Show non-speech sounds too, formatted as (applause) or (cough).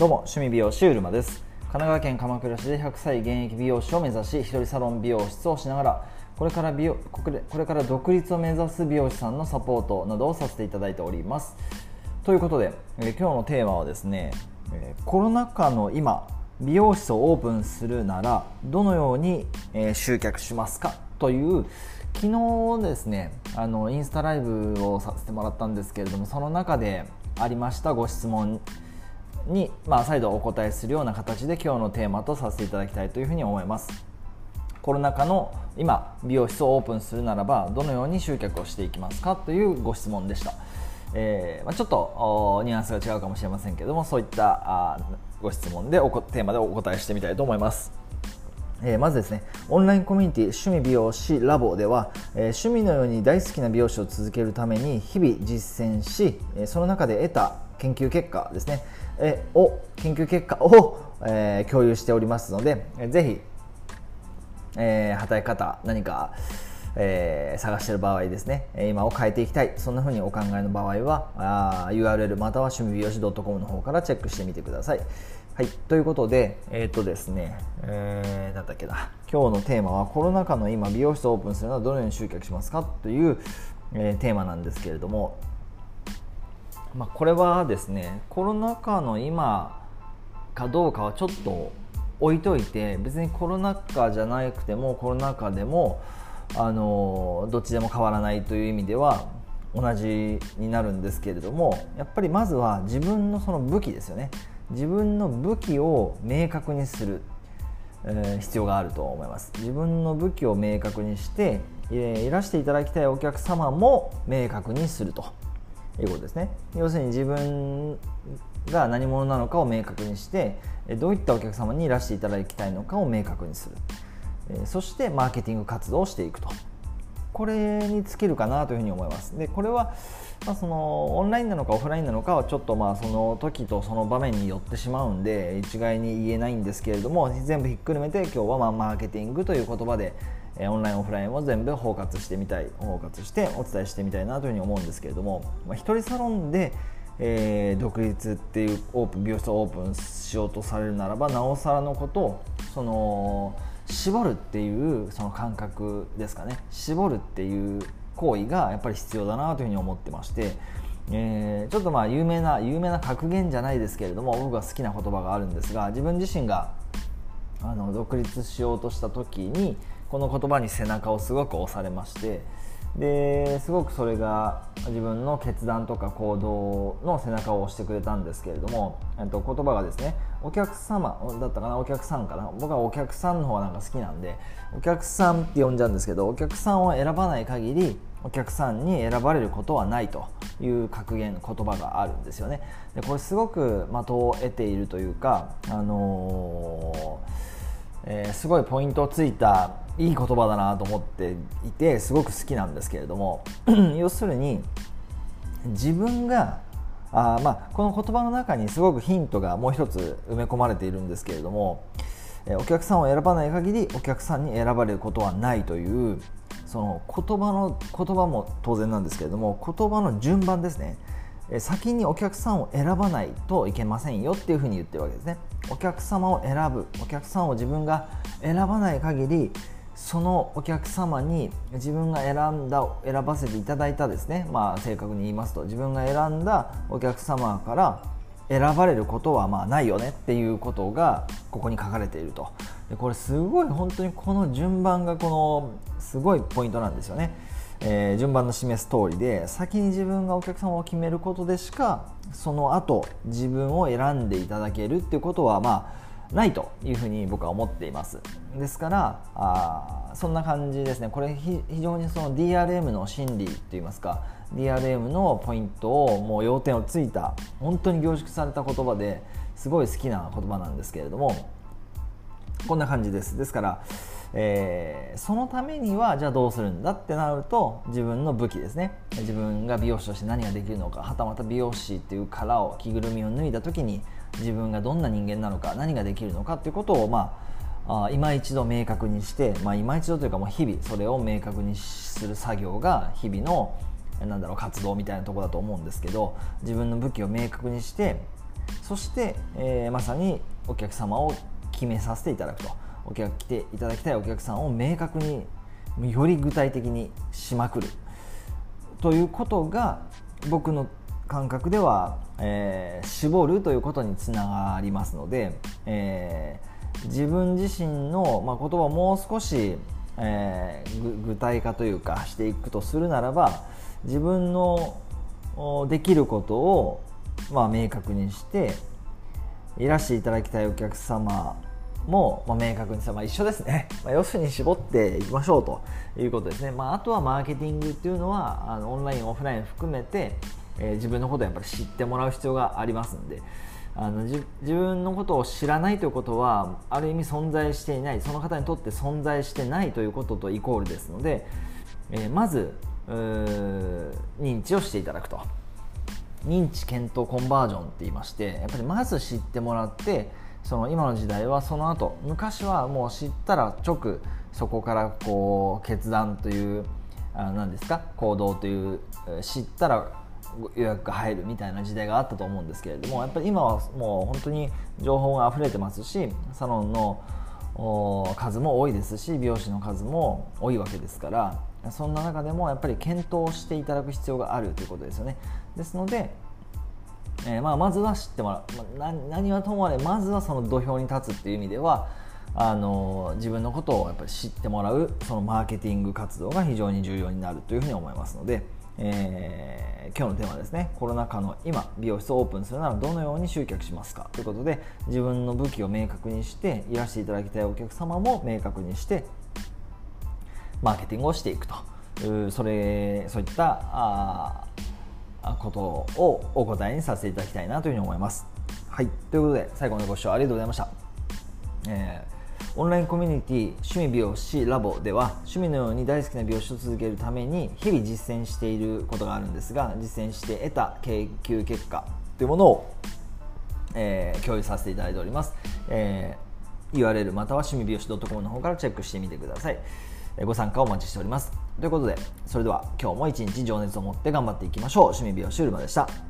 どうも趣味美容師うるまです。神奈川県鎌倉市で100歳現役美容師を目指し一人サロン美容室をしながらこれから美容これから独立を目指す美容師さんのサポートなどをさせていただいております。ということで、今日のテーマはですね、コロナ禍の今美容室をオープンするならどのように、集客しますか？という昨日ですねあのインスタライブをさせてもらったんですけれどもその中でありましたご質問に、まあ、再度お答えするような形で今日のテーマとさせていただきたいというふうに思います。コロナ禍の今美容室をオープンするならばどのように集客をしていきますかというご質問でした、えーまあ、ちょっとニュアンスが違うかもしれませんけどもそういったあご質問でおこテーマでお答えしてみたいと思います。えーまずですねオンラインコミュニティ趣味美容師ラボでは、えー趣味のように大好きな美容師を続けるために日々実践し、えーその中で得た研究結果ですね、えーを研究結果を、えー共有しておりますので、えーぜひえー働き方何か、えー探している場合ですね今を変えていきたいそんな風にお考えの場合はあ URL または趣味美容師 .com の方からチェックしてみてください。はい、ということで、えーっとですね、えー、なんけな、今日のテーマはコロナ禍の今、美容室をオープンするのはどのように集客しますかという、えーテーマなんですけれども、まあ、これはですねコロナ禍の今かどうかはちょっと置いといて別にコロナ禍じゃなくてもコロナ禍でもあのどっちでも変わらないという意味では同じになるんですけれどもやっぱりまずは自分のその武器ですよね。自分の武器を明確にする。え必要があると思います。自分の武器を明確にして、いらしていただきたいお客様も明確にするということですね。要するに自分が何者なのかを明確にしてどういったお客様にいらしていただきたいのかを明確にする、そしてマーケティング活動をしていくと。これに尽きるかなというふに思います。でこれは、まあ、そのオンラインなのかオフラインなのかはちょっとまあその時とその場面によってしまうんで一概に言えないんですけれども全部ひっくるめて今日はまあマーケティングという言葉でオンラインオフラインを全部包括してみたい包括してお伝えしてみたいなというふうに思うんですけれども、まあ、一人サロンでえー独立っていうオープン美容室をオープンしようとされるならばなおさらのことその絞るっていうその感覚ですかね。絞るっていう行為がやっぱり必要だなというふうに思ってまして、えーちょっとまあ有名な有名な格言じゃないですけれども僕が好きな言葉があるんですが自分自身があの独立しようとした時にこの言葉に背中をすごく押されましてですごくそれが自分の決断とか行動の背中を押してくれたんですけれども、えっと、言葉がですねお客様だったかなお客さんかな。僕はお客さんの方がなんか好きなんでお客さんって呼んじゃうんですけどお客さんを選ばない限りお客さんに選ばれることはないという格言言葉があるんですよね。でこれすごく的を得ているというかあのーえーすごいポイントをついたいい言葉だなと思っていてすごく好きなんですけれども (clears throat) 要するに自分があ、まあ、この言葉の中にすごくヒントがもう一つ埋め込まれているんですけれども、えお客さんを選ばない限りお客さんに選ばれることはないというその言葉の言葉も当然なんですけれども言葉の順番ですね。先にお客さんを選ばないといけませんよっていうふうに言ってるわけですね。お客様を選ぶ。お客さんを自分が選ばない限りそのお客様に自分が選んだ選ばせていただいたですね。まあ正確に言いますと自分が選んだお客様から選ばれることはまあないよねっていうことがここに書かれていると。でこれすごい本当にこの順番がこのすごいポイントなんですよね、えー順番の示す通りで先に自分がお客様を決めることでしかその後自分を選んでいただけるっていうことはまあないというふうに僕は思っています。ですからあそんな感じですね。これ非常にその DRM の心理といいますか DRM のポイントをもう要点をついた本当に凝縮された言葉ですごい好きな言葉なんですけれどもこんな感じです。ですから、えーそのためにはじゃあどうするんだってなると自分の武器ですね。自分が美容師として何ができるのかはたまた美容師っていう殻を着ぐるみを脱いだ時に自分がどんな人間なのか何ができるのかっていうことをまああ今一度明確にして、まあ、今一度というかもう日々それを明確にする作業が日々のなんだろう活動みたいなところだと思うんですけど自分の武器を明確にしてそして、えー、まさにお客様を決めさせていただくと。お客来ていただきたいお客さんを明確により具体的にしまくるということが僕の感覚では、えー、絞るということにつながりますので、えー、自分自身の、まあ、言葉をもう少し、えー、具体化というかしていくとするならば自分のできることを、まあ、明確にしていらしていただきたいお客様も、まあ、明確にさ、まあ、一緒ですね、まあ、要するに絞っていきましょうということですね、まあ、あとはマーケティングっていうのはあのオンラインオフライン含めて、えー、自分のことをやっぱり知ってもらう必要がありますんで。あの自分のことを知らないということはある意味存在していないその方にとって存在してないということとイコールですので、えー、まず認知をしていただくと。認知検討コンバージョンって言いましてやっぱりまず知ってもらってその今の時代はその後昔はもう知ったら直そこからこう決断というあ何ですか行動という知ったら予約が入るみたいな時代があったと思うんですけれどもやっぱり今はもう本当に情報が溢れてますしサロンの数も多いですし美容師の数も多いわけですからそんな中でもやっぱり検討していただく必要があるということですよね。ですのでえー、まあ、まずは知ってもらう、まあ、何はともあれまずはその土俵に立つっていう意味ではあの自分のことをやっぱり知ってもらうそのマーケティング活動が非常に重要になるというふうに思いますので、えー、今日のテーマはですねコロナ禍の今美容室をオープンするならどのように集客しますかということで自分の武器を明確にしていらしていただきたいお客様も明確にしてマーケティングをしていくと。それそういったあことをお答えにさせていただきたいなというふうに思います。はい、ということで最後までご視聴ありがとうございました。えー、オンラインコミュニティ趣味美容師ラボでは趣味のように大好きな美容師を続けるために日々実践していることがあるんですが実践して得た研究結果というものを、えー、共有させていただいております、えー、URL または趣味美容師 .com の方からチェックしてみてくださいご参加お待ちしております。ということでそれでは今日も一日情熱を持って頑張っていきましょう。趣味美容師うるまでした。